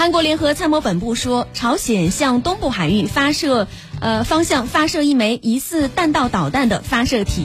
韩国联合参谋本部说朝鲜向东部海域发射呃方向发射一枚疑似弹道导弹的发射体。